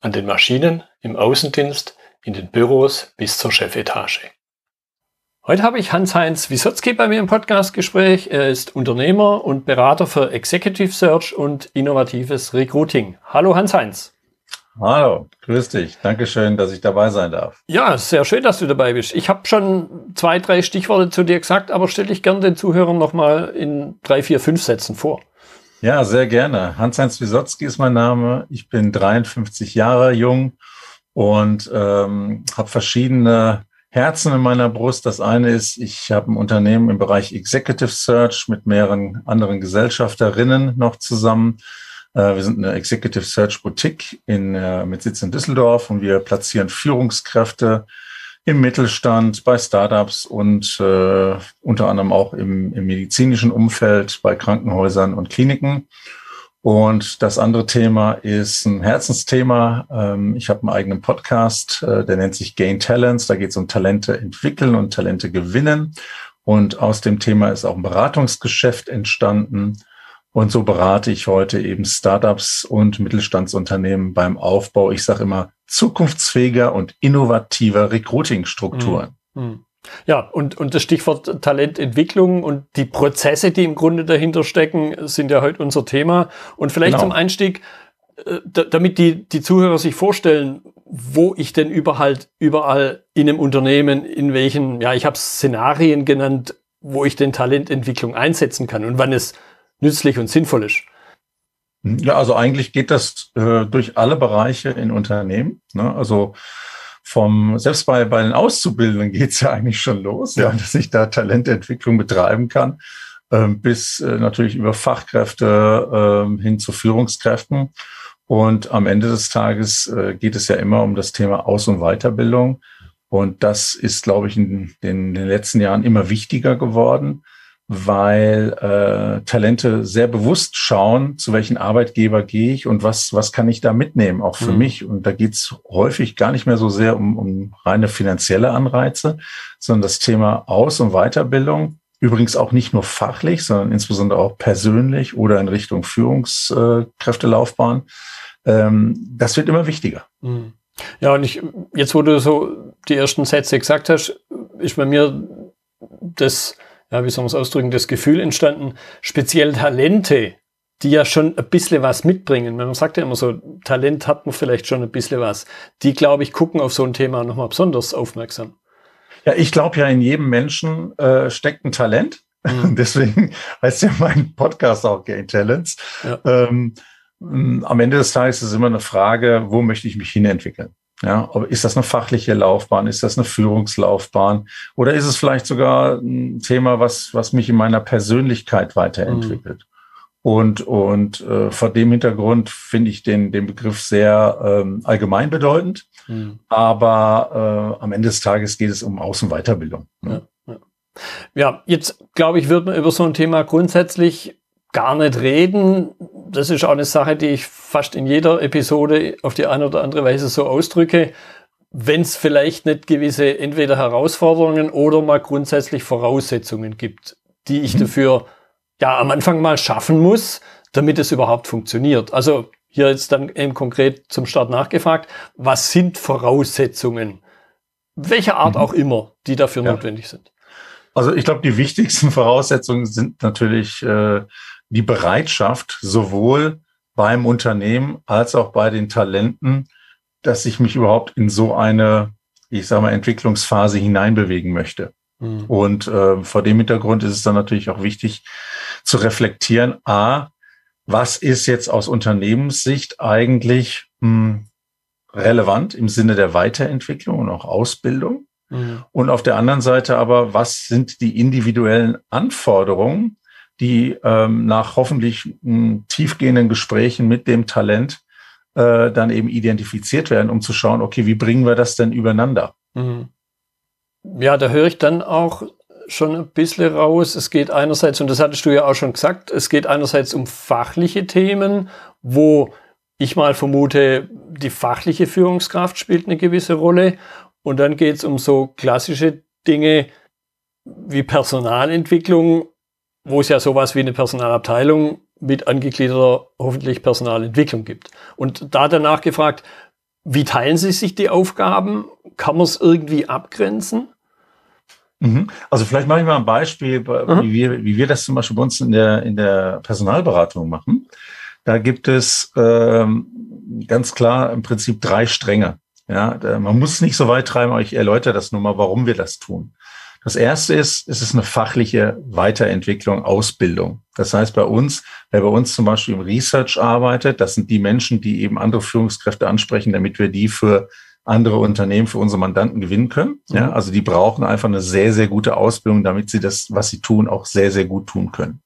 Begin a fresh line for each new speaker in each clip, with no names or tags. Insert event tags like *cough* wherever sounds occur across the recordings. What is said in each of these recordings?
an den Maschinen, im Außendienst, in den Büros bis zur Chefetage. Heute habe ich Hans-Heinz Wisotzki bei mir im Podcastgespräch. Er ist Unternehmer und Berater für Executive Search und innovatives Recruiting. Hallo Hans-Heinz.
Hallo, grüß dich. Dankeschön, dass ich dabei sein darf.
Ja, sehr schön, dass du dabei bist. Ich habe schon zwei, drei Stichworte zu dir gesagt, aber stelle ich gerne den Zuhörern nochmal in drei, vier, fünf Sätzen vor.
Ja, sehr gerne. Hans-Heinz Wisotzki ist mein Name. Ich bin 53 Jahre jung und ähm, habe verschiedene Herzen in meiner Brust. Das eine ist, ich habe ein Unternehmen im Bereich Executive Search mit mehreren anderen Gesellschafterinnen noch zusammen. Äh, wir sind eine Executive Search Boutique in, äh, mit Sitz in Düsseldorf und wir platzieren Führungskräfte im Mittelstand, bei Startups und äh, unter anderem auch im, im medizinischen Umfeld, bei Krankenhäusern und Kliniken. Und das andere Thema ist ein Herzensthema. Ähm, ich habe einen eigenen Podcast, äh, der nennt sich Gain Talents. Da geht es um Talente entwickeln und Talente gewinnen. Und aus dem Thema ist auch ein Beratungsgeschäft entstanden. Und so berate ich heute eben Startups und Mittelstandsunternehmen beim Aufbau, ich sage immer, zukunftsfähiger und innovativer Recruiting-Strukturen.
Mhm. mhm. Ja, und, und das Stichwort Talententwicklung und die Prozesse, die im Grunde dahinter stecken, sind ja heute unser Thema. Und vielleicht genau. zum Einstieg, äh, damit die, die Zuhörer sich vorstellen, wo ich denn überall, überall in einem Unternehmen, in welchen, ja, ich habe Szenarien genannt, wo ich denn Talententwicklung einsetzen kann und wann es nützlich und sinnvoll ist.
Ja, also eigentlich geht das äh, durch alle Bereiche in Unternehmen. Ne? Also vom, selbst bei, bei den Auszubildenden *laughs* geht's ja eigentlich schon los, ja. ja dass ich da Talententwicklung betreiben kann, ähm, bis äh, natürlich über Fachkräfte äh, hin zu Führungskräften. Und am Ende des Tages äh, geht es ja immer um das Thema Aus- und Weiterbildung. Und das ist, glaube ich, in den, in den letzten Jahren immer wichtiger geworden weil äh, Talente sehr bewusst schauen, zu welchen Arbeitgeber gehe ich und was, was kann ich da mitnehmen, auch für mhm. mich. Und da geht's häufig gar nicht mehr so sehr um, um reine finanzielle Anreize, sondern das Thema Aus- und Weiterbildung. Übrigens auch nicht nur fachlich, sondern insbesondere auch persönlich oder in Richtung Führungskräftelaufbahn. Ähm, das wird immer wichtiger.
Mhm. Ja, und ich, jetzt, wo du so die ersten Sätze gesagt hast, ist bei mir das ja, wie soll man es ausdrücken, das Gefühl entstanden, speziell Talente, die ja schon ein bisschen was mitbringen. Man sagt ja immer so, Talent hat man vielleicht schon ein bisschen was. Die, glaube ich, gucken auf so ein Thema nochmal besonders aufmerksam.
Ja, ich glaube ja, in jedem Menschen äh, steckt ein Talent. Mhm. *laughs* Deswegen heißt ja mein Podcast auch Gain Talents. Ja. Ähm, am Ende des Tages ist es immer eine Frage, wo möchte ich mich hinentwickeln? Ja, ist das eine fachliche Laufbahn? Ist das eine Führungslaufbahn? Oder ist es vielleicht sogar ein Thema, was, was mich in meiner Persönlichkeit weiterentwickelt? Mhm. Und, und äh, vor dem Hintergrund finde ich den, den Begriff sehr ähm, allgemein bedeutend. Mhm. Aber äh, am Ende des Tages geht es um Außenweiterbildung.
Ne? Ja, ja. ja, jetzt glaube ich, wird man über so ein Thema grundsätzlich gar nicht reden. Das ist auch eine Sache, die ich fast in jeder Episode auf die eine oder andere Weise so ausdrücke. Wenn es vielleicht nicht gewisse entweder Herausforderungen oder mal grundsätzlich Voraussetzungen gibt, die ich mhm. dafür ja am Anfang mal schaffen muss, damit es überhaupt funktioniert. Also hier jetzt dann eben konkret zum Start nachgefragt, was sind Voraussetzungen? Welcher Art mhm. auch immer, die dafür ja. notwendig sind.
Also ich glaube, die wichtigsten Voraussetzungen sind natürlich äh, die Bereitschaft, sowohl beim Unternehmen als auch bei den Talenten, dass ich mich überhaupt in so eine, ich sage mal, Entwicklungsphase hineinbewegen möchte. Mhm. Und äh, vor dem Hintergrund ist es dann natürlich auch wichtig zu reflektieren, a, was ist jetzt aus Unternehmenssicht eigentlich mh, hm, relevant im Sinne der Weiterentwicklung und auch Ausbildung? Mhm. Und auf der anderen Seite aber, was sind die individuellen Anforderungen, die ähm, nach hoffentlich m, hm, tiefgehenden Gesprächen mit dem Talent äh, dann eben identifiziert werden, um zu schauen, okay, wie bringen wir das denn übereinander?
Mhm. Ja, da höre ich dann auch schon ein bisschen raus. Es geht einerseits, und das hattest du ja auch schon gesagt, es geht einerseits um fachliche Themen, wo ich mal vermute, die fachliche Führungskraft spielt eine gewisse Rolle. Und dann geht es um so klassische Dinge wie Personalentwicklung, wo es ja sowas wie eine Personalabteilung mit angegliederter hoffentlich Personalentwicklung gibt. Und da danach gefragt, wie teilen Sie sich die Aufgaben? Kann man es irgendwie abgrenzen?
Mhm. Also vielleicht mache ich mal ein Beispiel, mhm. wie, wir, wie wir das zum Beispiel bei uns in der, in der Personalberatung machen. Da gibt es ähm, ganz klar im Prinzip drei Stränge. Ja, man muss nicht so weit treiben, aber ich erläutere das nur mal, warum wir das tun. Das erste ist, es ist eine fachliche Weiterentwicklung, Ausbildung. Das heißt bei uns, wer bei uns zum Beispiel im Research arbeitet, das sind die Menschen, die eben andere Führungskräfte ansprechen, damit wir die für andere Unternehmen, für unsere Mandanten gewinnen können. Ja, mhm. also die brauchen einfach eine sehr, sehr gute Ausbildung, damit sie das, was sie tun, auch sehr, sehr gut tun können.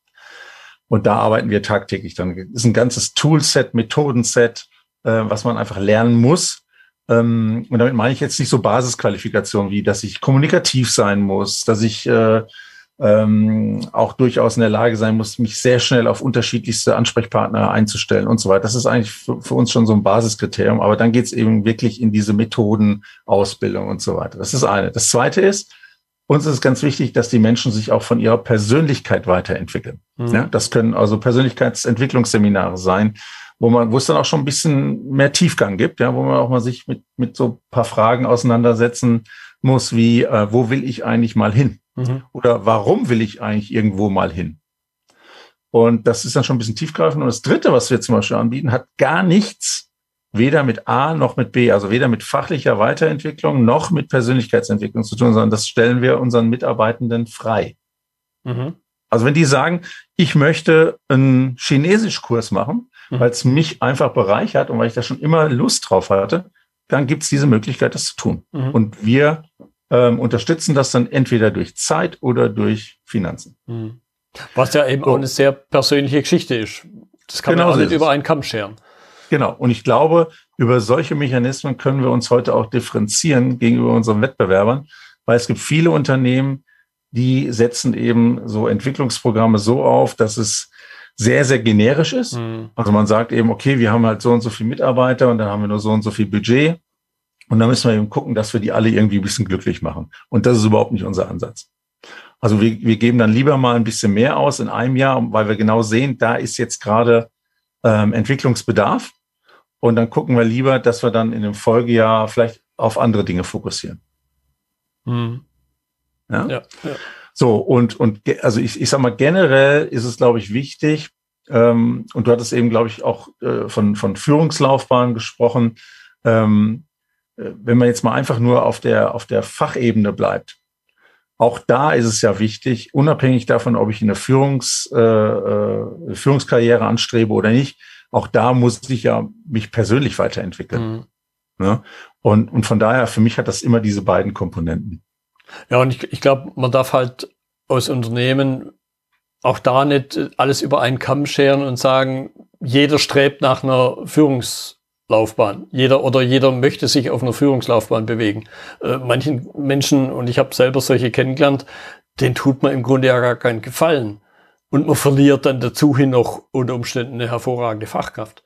Und da arbeiten wir tagtäglich dann. Das ist ein ganzes Toolset, Methodenset, äh, was man einfach lernen muss, und damit meine ich jetzt nicht so Basisqualifikationen wie, dass ich kommunikativ sein muss, dass ich äh, ähm, auch durchaus in der Lage sein muss, mich sehr schnell auf unterschiedlichste Ansprechpartner einzustellen und so weiter. Das ist eigentlich für, für uns schon so ein Basiskriterium, aber dann geht es eben wirklich in diese Methoden, Ausbildung und so weiter. Das ist eine. Das zweite ist, uns ist ganz wichtig, dass die Menschen sich auch von ihrer Persönlichkeit weiterentwickeln. Mhm. Ja, das können also Persönlichkeitsentwicklungsseminare sein, wo man, wo es dann auch schon ein bisschen mehr Tiefgang gibt, ja, wo man auch mal sich mit, mit so paar Fragen auseinandersetzen muss, wie, äh, wo will ich eigentlich mal hin? Mhm. Oder warum will ich eigentlich irgendwo mal hin? Und das ist dann schon ein bisschen tiefgreifend. Und das dritte, was wir zum Beispiel anbieten, hat gar nichts weder mit A noch mit B, also weder mit fachlicher Weiterentwicklung noch mit Persönlichkeitsentwicklung zu tun, sondern das stellen wir unseren Mitarbeitenden frei. Mhm. Also wenn die sagen, ich möchte einen Chinesischkurs machen, mhm. weil es mich einfach bereichert und weil ich da schon immer Lust drauf hatte, dann gibt es diese Möglichkeit, das zu tun. Mhm. Und wir ähm, unterstützen das dann entweder durch Zeit oder durch Finanzen.
Mhm. Was ja eben so. auch eine sehr persönliche Geschichte ist. Das kann genau man auch nicht über einen Kamm scheren.
Genau. Und ich glaube, über solche Mechanismen können wir uns heute auch differenzieren gegenüber unseren Wettbewerbern, weil es gibt viele Unternehmen, die setzen eben so Entwicklungsprogramme so auf, dass es sehr, sehr generisch ist. Mhm. Also man sagt eben, okay, wir haben halt so und so viele Mitarbeiter und dann haben wir nur so und so viel Budget. Und dann müssen wir eben gucken, dass wir die alle irgendwie ein bisschen glücklich machen. Und das ist überhaupt nicht unser Ansatz. Also wir, wir geben dann lieber mal ein bisschen mehr aus in einem Jahr, weil wir genau sehen, da ist jetzt gerade ähm, Entwicklungsbedarf. Und dann gucken wir lieber, dass wir dann in dem Folgejahr vielleicht auf andere Dinge fokussieren. Mhm. Ja? ja? Ja, So, und, und also ich, ich sag mal, generell ist es, glaube ich, wichtig, ähm, und du hattest eben, glaube ich, auch äh, von, von Führungslaufbahn gesprochen, ähm, äh, wenn man jetzt mal einfach nur auf der, auf der Fachebene bleibt. Auch da ist es ja wichtig, unabhängig davon, ob ich eine Führungs, äh, äh, Führungskarriere anstrebe oder nicht, auch da muss ich ja mich persönlich weiterentwickeln. Mhm. Ne? Und, und von daher, für mich hat das immer diese beiden Komponenten.
Ja, und ich, ich glaube, man darf halt aus Unternehmen auch da nicht alles über einen Kamm scheren und sagen, jeder strebt nach einer Führungslaufbahn. Jeder oder jeder möchte sich auf einer Führungslaufbahn bewegen. Äh, manchen Menschen, und ich habe selber solche kennengelernt, den tut man im Grunde ja gar keinen Gefallen. Und man verliert dann dazu hin noch unter Umständen eine hervorragende Fachkraft.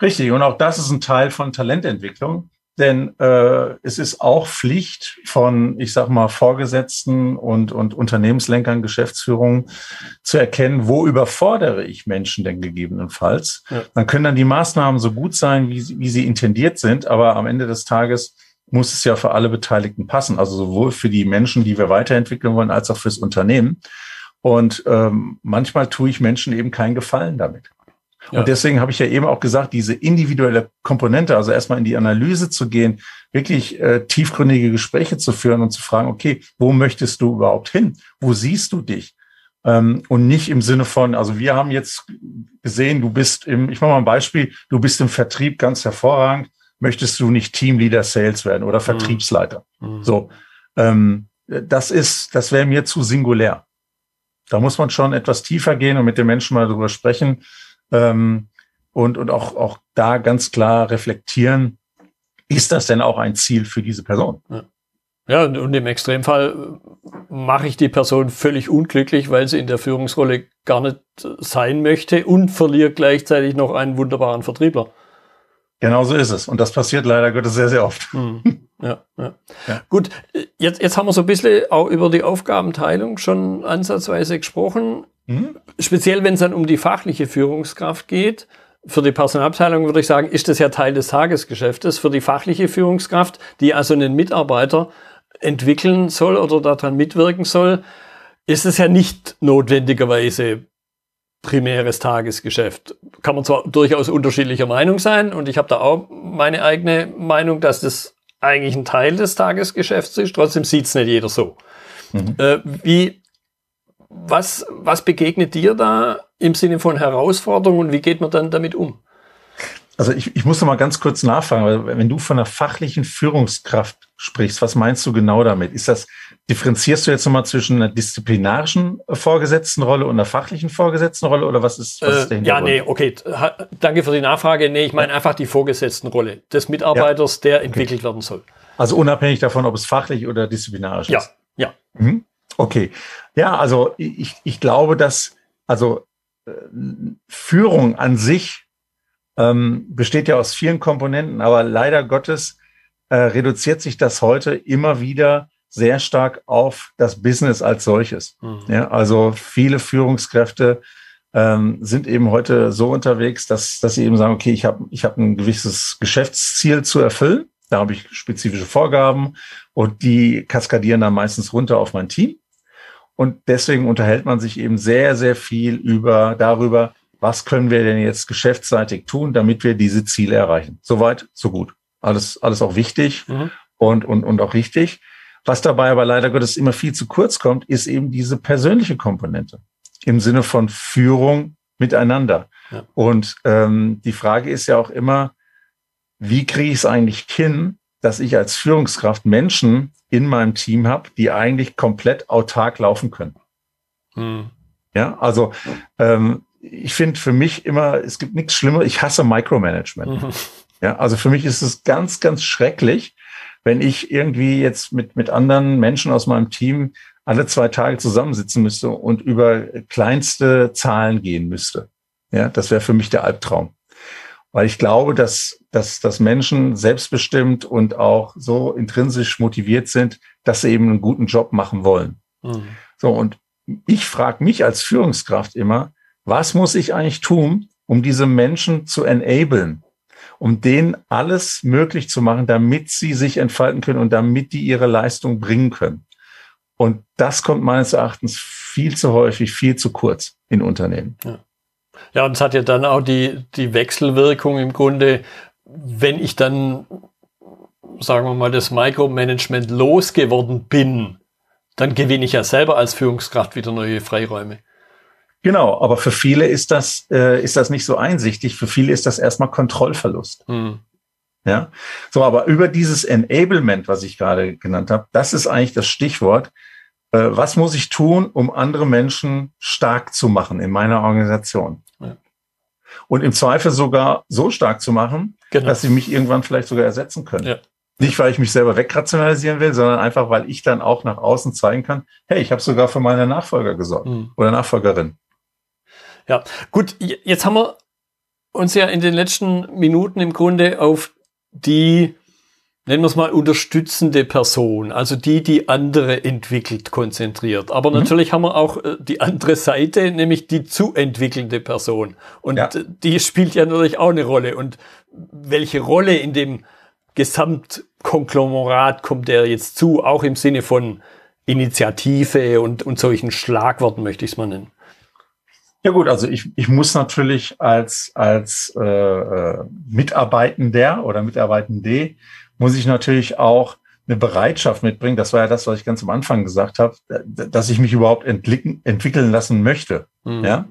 Richtig, und auch das ist ein Teil von Talententwicklung. Denn äh, es ist auch Pflicht von, ich sag mal, Vorgesetzten und, und Unternehmenslenkern, Geschäftsführungen zu erkennen, wo überfordere ich Menschen denn gegebenenfalls. Ja. Dann können dann die Maßnahmen so gut sein, wie, wie sie intendiert sind, aber am Ende des Tages muss es ja für alle Beteiligten passen. Also sowohl für die Menschen, die wir weiterentwickeln wollen, als auch fürs Unternehmen. Und ähm, manchmal tue ich Menschen eben keinen Gefallen damit. Ja. Und deswegen habe ich ja eben auch gesagt, diese individuelle Komponente, also erstmal in die Analyse zu gehen, wirklich äh, tiefgründige Gespräche zu führen und zu fragen, okay, wo möchtest du überhaupt hin? Wo siehst du dich? Ähm, und nicht im Sinne von, also wir haben jetzt gesehen, du bist im, ich mache mal ein Beispiel, du bist im Vertrieb ganz hervorragend, möchtest du nicht Teamleader Sales werden oder mhm. Vertriebsleiter? Mhm. So, ähm, das ist, das wäre mir zu singulär. Da muss man schon etwas tiefer gehen und mit den Menschen mal drüber sprechen, ähm, und, und auch, auch da ganz klar reflektieren, ist das denn auch ein Ziel für diese Person?
Ja. Ja, und im Extremfall mache ich die Person völlig unglücklich, weil sie in der Führungsrolle gar nicht sein möchte und verliere gleichzeitig noch einen wunderbaren Vertriebler.
Genau so ist es. Und das passiert leider Gottes sehr, sehr oft.
Hm. *laughs* Ja, ja. ja. Gut, jetzt, jetzt haben wir so ein bisschen auch über die Aufgabenteilung schon ansatzweise gesprochen. Mhm. Speziell, wenn es dann um die fachliche Führungskraft geht. Für die Personalabteilung würde ich sagen, ist das ja Teil des Tagesgeschäftes. Für die fachliche Führungskraft, die also einen Mitarbeiter entwickeln soll oder daran mitwirken soll, ist es ja nicht notwendigerweise primäres Tagesgeschäft. Kann man zwar durchaus unterschiedlicher Meinung sein und ich habe da auch meine eigene Meinung, dass das eigentlich ein Teil des Tagesgeschäfts ist, trotzdem sieht es nicht jeder so. Mhm. Äh, wie, was, was begegnet dir da im Sinne von Herausforderungen und wie geht man dann damit um?
Also ich, ich muss noch mal ganz kurz nachfragen, weil wenn du von einer fachlichen Führungskraft sprichst, was meinst du genau damit? Ist das, differenzierst du jetzt nochmal zwischen einer disziplinarischen Vorgesetztenrolle und einer fachlichen Vorgesetztenrolle oder was ist, was ist
der äh, Ja, nee, okay. Danke für die Nachfrage. Nee, ich meine einfach die Vorgesetztenrolle des Mitarbeiters, ja. der entwickelt okay. werden soll.
Also unabhängig davon, ob es fachlich oder disziplinarisch
ja.
ist.
Ja,
ja. Mhm. Okay. Ja, also ich, ich glaube, dass, also äh, Führung an sich ähm, besteht ja aus vielen Komponenten, aber leider Gottes äh, reduziert sich das heute immer wieder sehr stark auf das Business als solches. Mhm. Ja, also viele Führungskräfte ähm, sind eben heute so unterwegs, dass, dass sie eben sagen, okay, ich habe ich hab ein gewisses Geschäftsziel zu erfüllen. Da habe ich spezifische Vorgaben und die kaskadieren dann meistens runter auf mein Team. Und deswegen unterhält man sich eben sehr, sehr viel über darüber, was können wir denn jetzt geschäftsseitig tun, damit wir diese Ziele erreichen. Soweit, so gut. Alles, alles auch wichtig mhm. und, und, und auch richtig. Was dabei aber leider Gottes immer viel zu kurz kommt, ist eben diese persönliche Komponente im Sinne von Führung miteinander. Ja. Und ähm, die Frage ist ja auch immer, wie kriege ich es eigentlich hin, dass ich als Führungskraft Menschen in meinem Team habe, die eigentlich komplett autark laufen können. Mhm. Ja, also ähm, ich finde für mich immer, es gibt nichts Schlimmer, ich hasse Micromanagement. Mhm. Ja, also für mich ist es ganz, ganz schrecklich, wenn ich irgendwie jetzt mit, mit anderen Menschen aus meinem Team alle zwei Tage zusammensitzen müsste und über kleinste Zahlen gehen müsste. Ja, das wäre für mich der Albtraum. Weil ich glaube, dass, dass, dass Menschen selbstbestimmt und auch so intrinsisch motiviert sind, dass sie eben einen guten Job machen wollen. Mhm. So, und ich frage mich als Führungskraft immer, was muss ich eigentlich tun, um diese Menschen zu enablen, um denen alles möglich zu machen, damit sie sich entfalten können und damit die ihre Leistung bringen können. Und das kommt meines Erachtens viel zu häufig, viel zu kurz in Unternehmen.
Ja. Ja, und es hat ja dann auch die, die Wechselwirkung im Grunde, wenn ich dann, sagen wir mal, das Micromanagement losgeworden bin, dann gewinne ich ja selber als Führungskraft wieder neue Freiräume.
Genau, aber für viele ist das, äh, ist das nicht so einsichtig. Für viele ist das erstmal Kontrollverlust. Mhm. Ja, so, aber über dieses Enablement, was ich gerade genannt habe, das ist eigentlich das Stichwort. Äh, was muss ich tun, um andere Menschen stark zu machen in meiner Organisation? Und im Zweifel sogar so stark zu machen, genau. dass sie mich irgendwann vielleicht sogar ersetzen können. Ja. Nicht, weil ich mich selber wegrationalisieren will, sondern einfach, weil ich dann auch nach außen zeigen kann, hey, ich habe sogar für meine Nachfolger gesorgt mhm. oder Nachfolgerin.
Ja, gut, jetzt haben wir uns ja in den letzten Minuten im Grunde auf die, nennen wir es mal, unterstützende Person, also die, die andere entwickelt, konzentriert. Aber mhm. natürlich haben wir auch äh, die andere Seite, nämlich die zu entwickelnde Person. Und ja. die spielt ja natürlich auch eine Rolle. Und welche Rolle in dem Gesamtkonglomerat kommt der jetzt zu, auch im Sinne von Initiative und, und solchen Schlagworten möchte ich es mal nennen.
Ja gut, also ich, ich muss natürlich als, als äh, äh, Mitarbeitender oder Mitarbeitende, muss ich natürlich auch eine Bereitschaft mitbringen, das war ja das, was ich ganz am Anfang gesagt habe, dass ich mich überhaupt entwickeln lassen möchte. Mhm. Ja.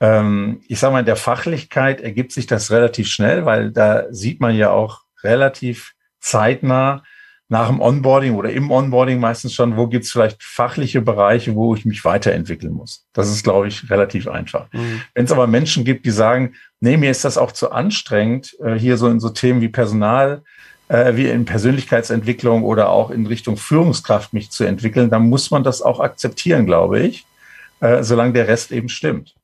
Ähm, ich sage mal, in der Fachlichkeit ergibt sich das relativ schnell, weil da sieht man ja auch relativ zeitnah, nach dem Onboarding oder im Onboarding meistens schon, wo gibt es vielleicht fachliche Bereiche, wo ich mich weiterentwickeln muss. Das ist, glaube ich, relativ einfach. Mhm. Wenn es aber Menschen gibt, die sagen, nee, mir ist das auch zu anstrengend, äh, hier so in so Themen wie Personal, äh, wie in Persönlichkeitsentwicklung oder auch in Richtung Führungskraft mich zu entwickeln, dann muss man das auch akzeptieren, glaube ich, äh, solange der Rest eben stimmt.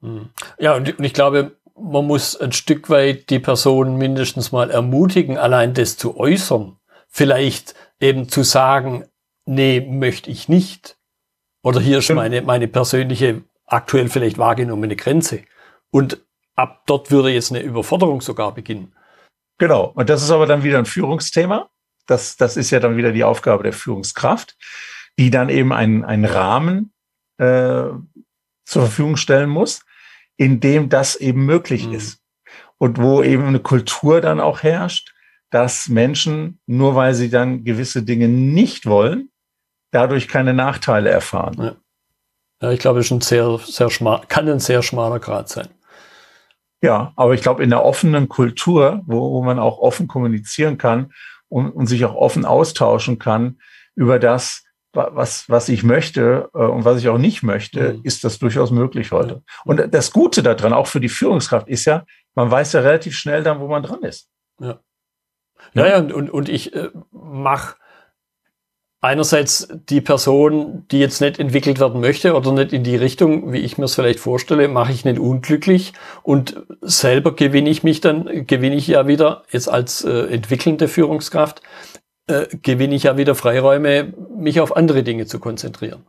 Mhm. Ja, und ich glaube, man muss ein Stück weit die Person mindestens mal ermutigen, allein das zu äußern vielleicht eben zu sagen, nee, möchte ich nicht. Oder hier ist meine, meine persönliche, aktuell vielleicht wahrgenommene Grenze. Und ab dort würde jetzt eine Überforderung sogar beginnen.
Genau. Und das ist aber dann wieder ein Führungsthema. Das, das ist ja dann wieder die Aufgabe der Führungskraft, die dann eben einen, einen Rahmen äh, zur Verfügung stellen muss, in dem das eben möglich mhm. ist. Und wo eben eine Kultur dann auch herrscht, dass Menschen, nur weil sie dann gewisse Dinge nicht wollen, dadurch keine Nachteile erfahren.
Ja, ja ich glaube, es ein sehr, sehr schmal, kann ein sehr schmaler Grad sein.
Ja, aber ich glaube, in der offenen Kultur, wo, wo man auch offen kommunizieren kann und, und sich auch offen austauschen kann über das, was, was ich möchte äh, und was ich auch nicht möchte, mhm. ist das durchaus möglich heute. Und das Gute daran, auch für die Führungskraft, ist ja, man weiß ja relativ schnell dann, wo man dran ist.
Ja. Ja, ja, und, und ich äh, mache einerseits die Person, die jetzt nicht entwickelt werden möchte oder nicht in die Richtung, wie ich mir es vielleicht vorstelle, mache ich nicht unglücklich und selber gewinne ich mich dann, gewinne ich ja wieder jetzt als äh, entwickelnde Führungskraft, äh, gewinne ich ja wieder Freiräume, mich auf andere Dinge zu konzentrieren.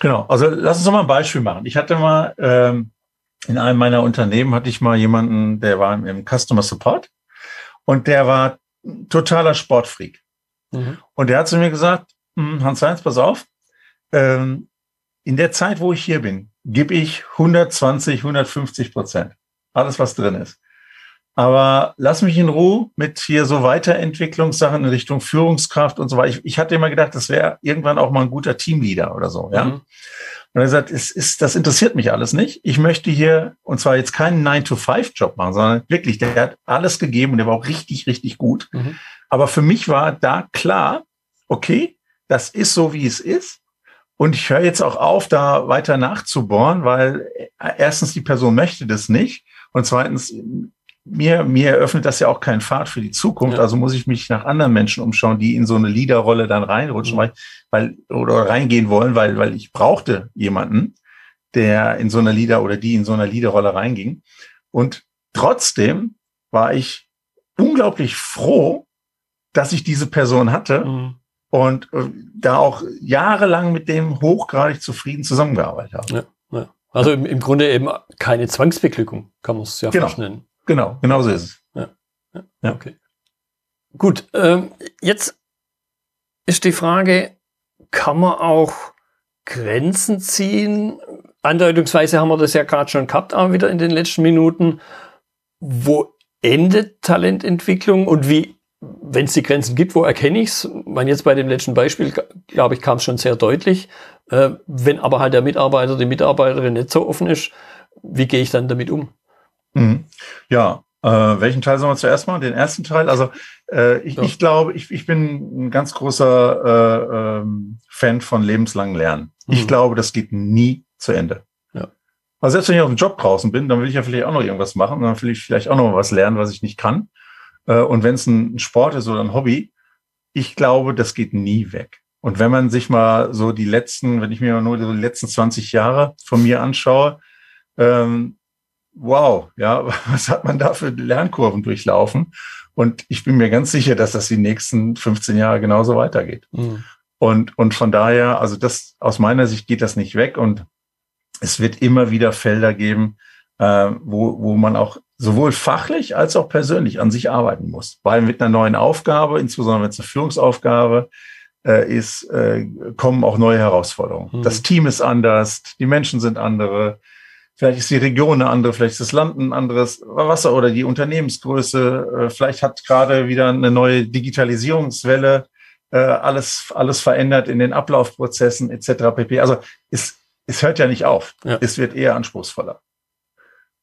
Genau, also lass uns doch mal ein Beispiel machen. Ich hatte mal ähm, in einem meiner Unternehmen hatte ich mal jemanden, der war im Customer Support und der war totaler Sportfreak. Mhm. Und der hat zu mir gesagt, Hans-Heinz, pass auf, ähm, in der Zeit, wo ich hier bin, gebe ich 120, 150 Prozent. Alles, was drin ist. Aber lass mich in Ruhe mit hier so Weiterentwicklungssachen in Richtung Führungskraft und so weiter. Ich, ich hatte immer gedacht, das wäre irgendwann auch mal ein guter Teamleader oder so, ja. Mhm. Und er sagt, es ist, das interessiert mich alles nicht. Ich möchte hier, und zwar jetzt keinen 9-to-5-Job machen, sondern wirklich, der hat alles gegeben und der war auch richtig, richtig gut. Mhm. Aber für mich war da klar, okay, das ist so, wie es ist. Und ich höre jetzt auch auf, da weiter nachzubohren, weil erstens die Person möchte das nicht und zweitens mir, mir eröffnet das ja auch keinen Pfad für die Zukunft. Ja. Also muss ich mich nach anderen Menschen umschauen, die in so eine Leaderrolle dann reinrutschen, mhm. weil, weil, oder reingehen wollen, weil, weil ich brauchte jemanden, der in so einer Leader oder die in so einer Leaderrolle reinging. Und trotzdem war ich unglaublich froh, dass ich diese Person hatte mhm. Und äh, da auch jahrelang mit dem hochgradig zufrieden zusammengearbeitet habe.
Ja, ja. Also im, im Grunde eben keine Zwangsbeglückung, kann man es ja
genau.
fast nennen.
Genau, genau so ist es.
Ja, ja, ja. okay. Gut, ähm, jetzt ist die Frage, kann man auch Grenzen ziehen? Andeutungsweise haben wir das ja gerade schon gehabt, aber wieder in den letzten Minuten. Wo endet Talententwicklung und wie, wenn es die Grenzen gibt, wo erkenne ich es? Jetzt bei dem letzten Beispiel, glaube ich, kam es schon sehr deutlich. Äh, wenn aber halt der Mitarbeiter, die Mitarbeiterin nicht so offen ist, wie gehe ich dann damit um?
Mhm. Ja, äh, welchen Teil sollen wir zuerst machen? Den ersten Teil? Also äh, ich, ja. ich glaube, ich, ich bin ein ganz großer äh, ähm, Fan von lebenslangen Lernen. Mhm. Ich glaube, das geht nie zu Ende. Also selbst wenn ich auf dem Job draußen bin, dann will ich ja vielleicht auch noch irgendwas machen. Dann will ich vielleicht auch noch was lernen, was ich nicht kann. Äh, und wenn es ein Sport ist oder ein Hobby, ich glaube, das geht nie weg. Und wenn man sich mal so die letzten, wenn ich mir nur die letzten 20 Jahre von mir anschaue, ähm, wow, ja, *laughs* was hat man da für Lernkurven durchlaufen? Und ich bin mir ganz sicher, dass das die nächsten 15 Jahre genauso weitergeht. Mhm. Und, und von daher, also das, aus meiner Sicht geht das nicht weg und es wird immer wieder Felder geben, äh, wo, wo man auch sowohl fachlich als auch persönlich an sich arbeiten muss. Weil mit einer neuen Aufgabe, insbesondere wenn es eine Führungsaufgabe äh, ist, äh, kommen auch neue Herausforderungen. Mhm. Das Team ist anders, die Menschen sind andere, Vielleicht ist die Region eine andere, vielleicht ist das Land ein anderes Wasser oder die Unternehmensgröße. Äh, vielleicht hat gerade wieder eine neue Digitalisierungswelle äh, alles, alles verändert in den Ablaufprozessen etc. pp. Also es, es hört ja nicht auf. Ja. Es wird eher anspruchsvoller.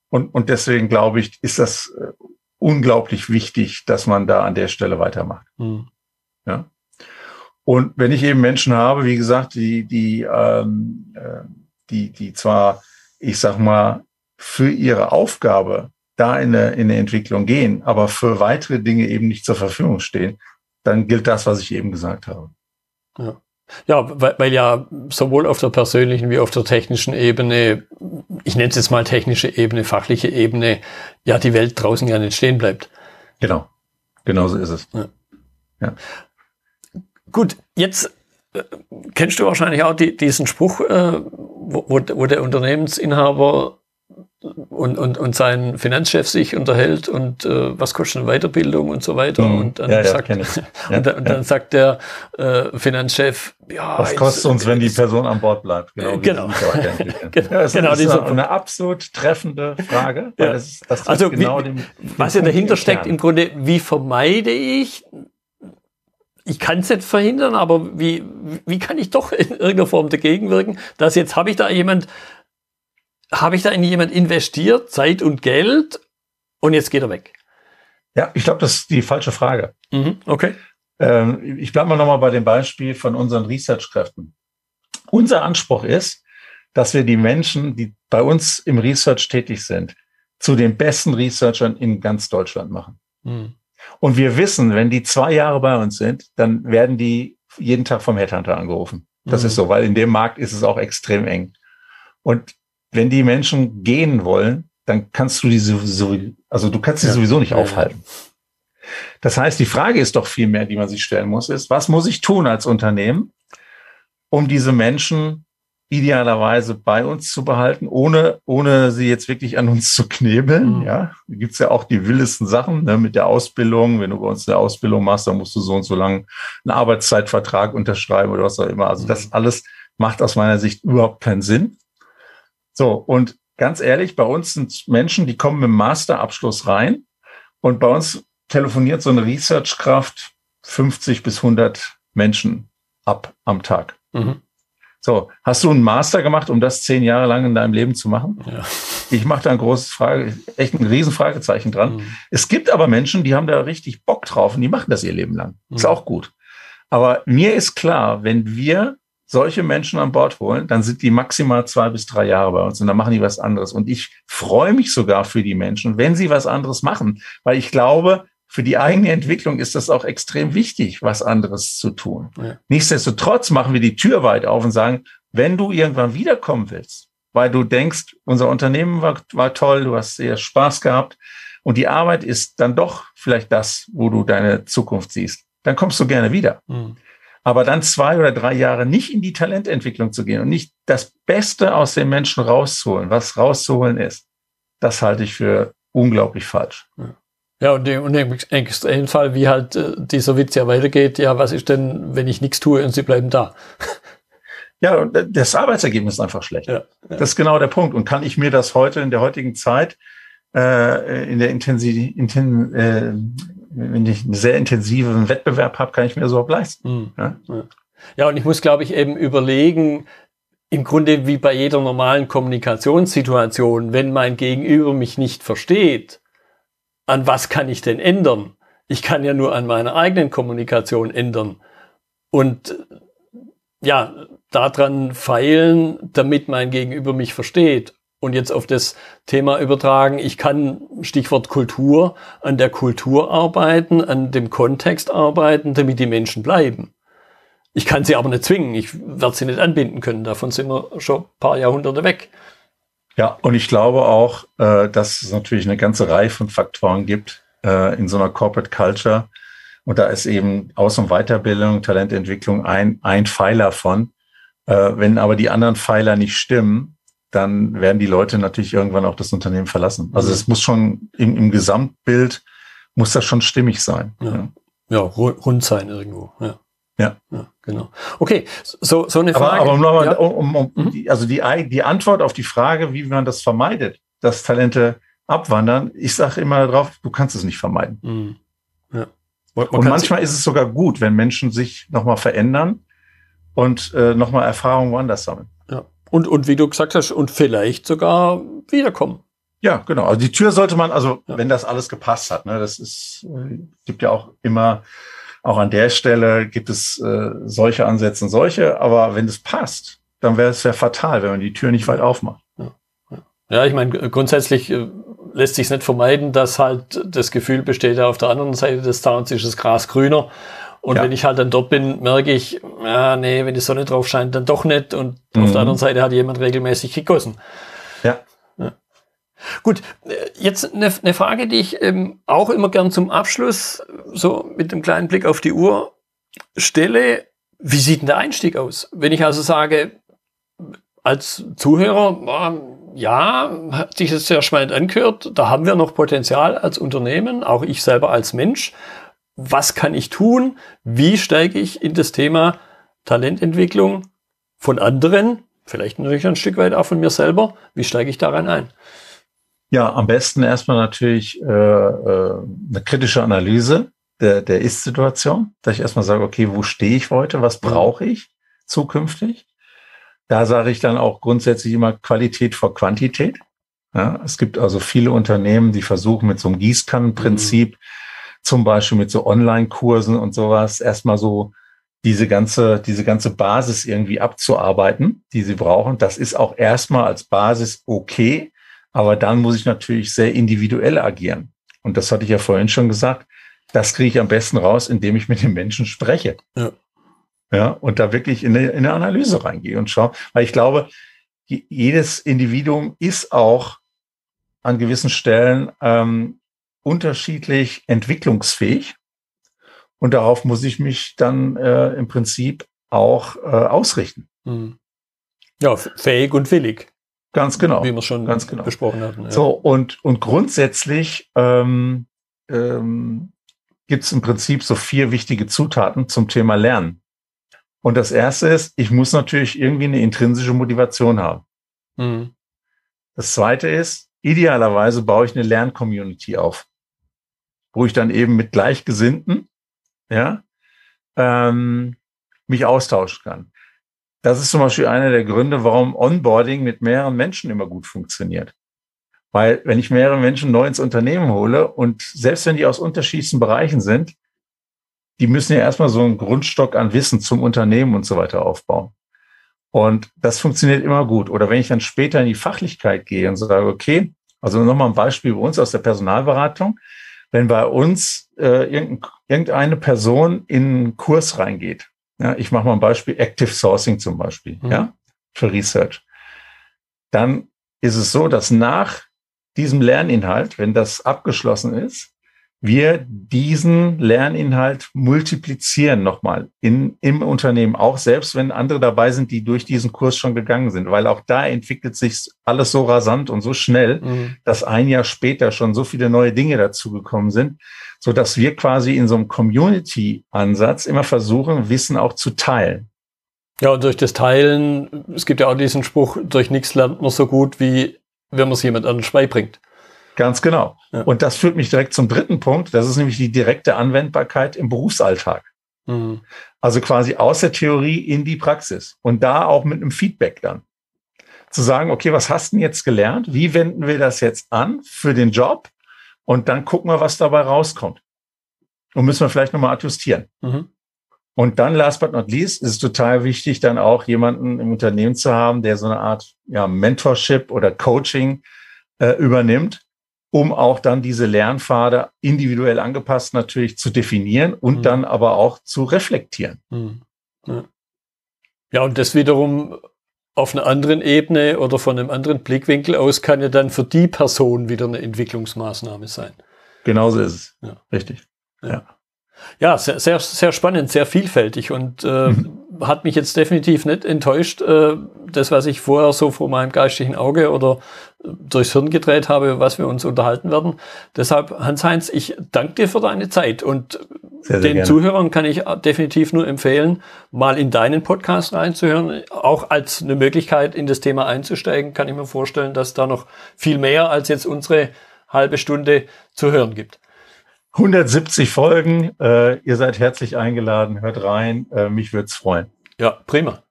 Und, und deswegen glaube ich, ist das äh, unglaublich wichtig, dass man da an der Stelle weitermacht.
Hm.
Ja. Und wenn ich eben Menschen habe, wie gesagt, die, die, ähm, äh, die, die zwar, ich sag mal, für ihre Aufgabe da in eine, in eine Entwicklung gehen, aber für weitere Dinge eben nicht zur Verfügung stehen, dann gilt das, was ich eben gesagt habe.
Ja. Ja, weil, weil ja sowohl auf der persönlichen wie auf der technischen Ebene, ich nenne es jetzt mal technische Ebene, fachliche Ebene, ja die Welt draußen ja nicht stehen bleibt.
Genau, genau so ist es. Ja.
ja. Gut, jetzt äh, kennst du wahrscheinlich auch die, diesen Spruch, äh, wo, wo der Unternehmensinhaber und, und, und sein Finanzchef sich unterhält und äh, was kostet eine Weiterbildung und so weiter. Mhm. Und dann, ja, sagt, *laughs* ja, und, dann, und dann sagt der äh, Finanzchef, ja.
Was kostet uns, wenn die Person an Bord bleibt?
Genau. genau. *laughs*
genau, das genau, ist eine, eine absolut treffende Frage.
Ja. Das, das also, genau wie, dem, was ja dahinter steckt, im Grunde, wie vermeide ich ich kann es nicht verhindern, aber wie, wie kann ich doch in irgendeiner Form dagegen wirken, dass jetzt habe ich da jemand, habe ich da in jemand investiert, Zeit und Geld und jetzt geht er weg?
Ja, ich glaube, das ist die falsche Frage.
Mhm, okay.
Ähm, ich bleibe mal nochmal bei dem Beispiel von unseren Research-Kräften. Unser Anspruch ist, dass wir die Menschen, die bei uns im Research tätig sind, zu den besten Researchern in ganz Deutschland machen. Mhm. Und wir wissen, wenn die zwei Jahre bei uns sind, dann werden die jeden Tag vom Headhunter angerufen. Das mhm. ist so, weil in dem Markt ist es auch extrem eng. Und wenn die Menschen gehen wollen, dann kannst du die sowieso, also du kannst sie ja. sowieso nicht aufhalten. Das heißt, die Frage ist doch viel mehr, die man sich stellen muss, ist, was muss ich tun als Unternehmen, um diese Menschen idealerweise bei uns zu behalten, ohne, ohne sie jetzt wirklich an uns zu knebeln. Mhm. Ja, da gibt's ja auch die wildesten Sachen ne, mit der Ausbildung. Wenn du bei uns eine Ausbildung machst, dann musst du so und so lang einen Arbeitszeitvertrag unterschreiben oder was auch immer. Also mhm. das alles macht aus meiner Sicht überhaupt keinen Sinn. So, und ganz ehrlich, bei uns sind Menschen, die kommen mit dem Masterabschluss rein und bei uns telefoniert so eine Researchkraft 50 bis 100 Menschen ab am Tag. Mhm. So, hast du einen Master gemacht, um das zehn Jahre lang in deinem Leben zu machen? Ja. Ich mache da ein großes Frage, echt ein Riesenfragezeichen dran. Mhm. Es gibt aber Menschen, die haben da richtig Bock drauf und die machen das ihr Leben lang. Mhm. Ist auch gut. Aber mir ist klar, wenn wir solche Menschen an Bord holen, dann sind die maximal zwei bis drei Jahre bei uns und dann machen die was anderes. Und ich freue mich sogar für die Menschen, wenn sie was anderes machen, weil ich glaube, für die eigene Entwicklung ist das auch extrem wichtig, was anderes zu tun. Ja. Nichtsdestotrotz machen wir die Tür weit auf und sagen, wenn du irgendwann wiederkommen willst, weil du denkst, unser Unternehmen war, war toll, du hast sehr Spaß gehabt und die Arbeit ist dann doch vielleicht das, wo du deine Zukunft siehst, dann kommst du gerne wieder. Mhm. Aber dann zwei oder drei Jahre nicht in die Talententwicklung zu gehen und nicht das Beste aus den Menschen rauszuholen, was rauszuholen ist, das halte ich für unglaublich falsch.
Ja. Ja, und, und im Extremfall, wie halt äh, dieser Witz ja weitergeht, ja, was ist denn, wenn ich nichts tue und sie bleiben da? *laughs*
Ja, und das Arbeitsergebnis ist einfach schlecht. Ja, ja. Das ist genau der Punkt. Und kann ich mir das heute in der heutigen Zeit, äh, in der intensiv, inten, äh, wenn ich einen sehr intensiven Wettbewerb habe, kann ich mir das überhaupt leisten. Mhm.
Ja? ja, und ich muss, glaube ich, eben überlegen, im Grunde wie bei jeder normalen Kommunikationssituation, wenn mein Gegenüber mich nicht versteht, an was kann ich denn ändern? Ich kann ja nur an meiner eigenen Kommunikation ändern. Und ja, daran feilen, damit mein Gegenüber mich versteht. Und jetzt auf das Thema übertragen, ich kann, Stichwort Kultur, an der Kultur arbeiten, an dem Kontext arbeiten, damit die Menschen bleiben. Ich kann sie aber nicht zwingen, ich werde sie nicht anbinden können, davon sind wir schon ein paar Jahrhunderte weg.
Ja, und ich glaube auch, äh, dass es natürlich eine ganze Reihe von Faktoren gibt äh, in so einer Corporate Culture. Und da ist eben Aus- und Weiterbildung, Talententwicklung ein, ein Pfeiler von. Äh, wenn aber die anderen Pfeiler nicht stimmen, dann werden die Leute natürlich irgendwann auch das Unternehmen verlassen. Also es muss schon im, im Gesamtbild muss das schon stimmig sein.
Ja, ja. ja rund sein irgendwo. Ja. Ja. ja. Genau. Okay, so, so eine Frage.
Aber, aber nochmal, um, um, um, mhm. also die, die Antwort auf die Frage, wie man das vermeidet, dass Talente abwandern, ich sage immer darauf, du kannst es nicht vermeiden. Mhm. Ja. und manchmal ist es sogar gut, wenn Menschen sich nochmal verändern und äh, nochmal Erfahrungen woanders sammeln.
Ja. Und, und wie du gesagt hast, und vielleicht sogar wiederkommen.
Ja, genau. Also die Tür sollte man, also ja. wenn das alles gepasst hat, ne, das ist, äh, gibt ja auch immer auch an der Stelle gibt es äh, solche Ansätze und solche, aber wenn es passt, dann wäre es ja fatal, wenn man die Tür nicht weit aufmacht.
Ja, ja ich meine, grundsätzlich äh, lässt sich nicht vermeiden, dass halt das Gefühl besteht, auf der anderen Seite des Zauns ist das Gras grüner. Und ja. wenn ich halt dann dort bin, merke ich, ja, nee, wenn die Sonne drauf scheint, dann doch nicht. Und mhm. auf der anderen Seite hat jemand regelmäßig gegossen.
Ja.
ja. Gut, jetzt eine, eine Frage, die ich ähm, auch immer gern zum Abschluss, so mit einem kleinen Blick auf die Uhr stelle. Wie sieht denn der Einstieg aus? Wenn ich also sage, als Zuhörer, ja, hat sich das sehr spannend angehört, da haben wir noch Potenzial als Unternehmen, auch ich selber als Mensch. Was kann ich tun? Wie steige ich in das Thema Talententwicklung von anderen, vielleicht natürlich ein Stück weit auch von mir selber, wie steige ich daran ein?
Ja, am besten erstmal natürlich äh, äh, eine kritische Analyse der, der Ist-Situation, dass ich erstmal sage, okay, wo stehe ich heute, was mhm. brauche ich zukünftig? Da sage ich dann auch grundsätzlich immer Qualität vor Quantität. Ja, es gibt also viele Unternehmen, die versuchen mit so einem Gießkannenprinzip, mhm. Zum Beispiel mit so Online-Kursen und sowas, erstmal so diese ganze, diese ganze Basis irgendwie abzuarbeiten, die sie brauchen. Das ist auch erstmal als Basis okay. Aber dann muss ich natürlich sehr individuell agieren. Und das hatte ich ja vorhin schon gesagt. Das kriege ich am besten raus, indem ich mit den Menschen spreche. Ja. Ja, und da wirklich in eine, in eine Analyse reingehe und schaue. Weil ich glaube, jedes Individuum ist auch an gewissen Stellen ähm, unterschiedlich entwicklungsfähig. Und darauf muss ich mich dann äh, im Prinzip auch äh, ausrichten. Mhm.
Ja, fähig und willig.
Ganz genau.
Wie wir schon ganz genau. besprochen hatten.
Ja. So, und, und grundsätzlich ähm, ähm, gibt es im Prinzip so vier wichtige Zutaten zum Thema Lernen. Und das erste ist, ich muss natürlich irgendwie eine intrinsische Motivation haben. Mhm. Das zweite ist, idealerweise baue ich eine Lerncommunity auf, wo ich dann eben mit Gleichgesinnten, ja, ähm, mich austauschen kann. Das ist zum Beispiel einer der Gründe, warum Onboarding mit mehreren Menschen immer gut funktioniert. Weil wenn ich mehrere Menschen neu ins Unternehmen hole und selbst wenn die aus unterschiedlichsten Bereichen sind, die müssen ja erstmal so einen Grundstock an Wissen zum Unternehmen und so weiter aufbauen. Und das funktioniert immer gut. Oder wenn ich dann später in die Fachlichkeit gehe und sage, okay, also nochmal ein Beispiel bei uns aus der Personalberatung. Wenn bei uns äh, irgendeine Person in einen Kurs reingeht, ja, ich mache mal ein Beispiel, Active Sourcing zum Beispiel, mhm. ja, für Research. Dann ist es so, dass nach diesem Lerninhalt, wenn das abgeschlossen ist, wir diesen Lerninhalt multiplizieren nochmal in, im Unternehmen, auch selbst wenn andere dabei sind, die durch diesen Kurs schon gegangen sind, weil auch da entwickelt sich alles so rasant und so schnell, mhm. dass ein Jahr später schon so viele neue Dinge dazugekommen sind, so dass wir quasi in so einem Community-Ansatz immer versuchen, Wissen auch zu teilen.
Ja, und durch das Teilen, es gibt ja auch diesen Spruch, durch nichts lernt man so gut, wie wenn man es jemand anders beibringt.
Ganz genau. Ja. Und das führt mich direkt zum dritten Punkt. Das ist nämlich die direkte Anwendbarkeit im Berufsalltag. Mhm. Also quasi aus der Theorie in die Praxis und da auch mit einem Feedback dann. Zu sagen, okay, was hast du denn jetzt gelernt? Wie wenden wir das jetzt an für den Job? Und dann gucken wir, was dabei rauskommt. Und müssen wir vielleicht nochmal adjustieren. Mhm. Und dann, last but not least, ist es total wichtig, dann auch jemanden im Unternehmen zu haben, der so eine Art ja, Mentorship oder Coaching äh, übernimmt, um auch dann diese Lernpfade individuell angepasst natürlich zu definieren und mhm. dann aber auch zu reflektieren. Mhm.
Ja. ja, und das wiederum auf einer anderen Ebene oder von einem anderen Blickwinkel aus kann ja dann für die Person wieder eine Entwicklungsmaßnahme sein.
Genauso ist es. Ja. Richtig.
Ja. ja. Ja, sehr, sehr, sehr spannend, sehr vielfältig und äh, mhm. *laughs* hat mich jetzt definitiv nicht enttäuscht, äh, das, was ich vorher so vor meinem geistigen Auge oder äh, durchs Hirn gedreht habe, was wir uns unterhalten werden. Deshalb, Hans-Heinz, ich danke dir für deine Zeit und sehr, sehr den gerne. Zuhörern kann ich definitiv nur empfehlen, mal in deinen Podcast reinzuhören. Auch als eine Möglichkeit, in das Thema einzusteigen, kann ich mir vorstellen, dass da noch viel mehr als jetzt unsere halbe Stunde zu hören gibt.
170 Folgen. Äh, ihr seid herzlich eingeladen. Hört rein. Äh, mich würde es freuen.
Ja, prima.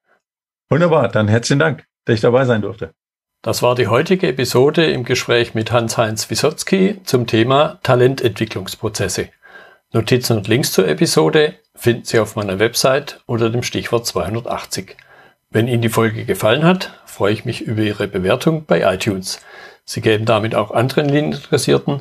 Wunderbar. Dann herzlichen Dank, dass ich dabei sein durfte.
Das war die heutige Episode im Gespräch mit Hans-Heinz Wisotzki zum Thema Talententwicklungsprozesse. Notizen und Links zur Episode finden Sie auf meiner Website unter dem Stichwort 280. Wenn Ihnen die Folge gefallen hat, freue ich mich über Ihre Bewertung bei iTunes. Sie geben damit auch anderen Linieninteressierten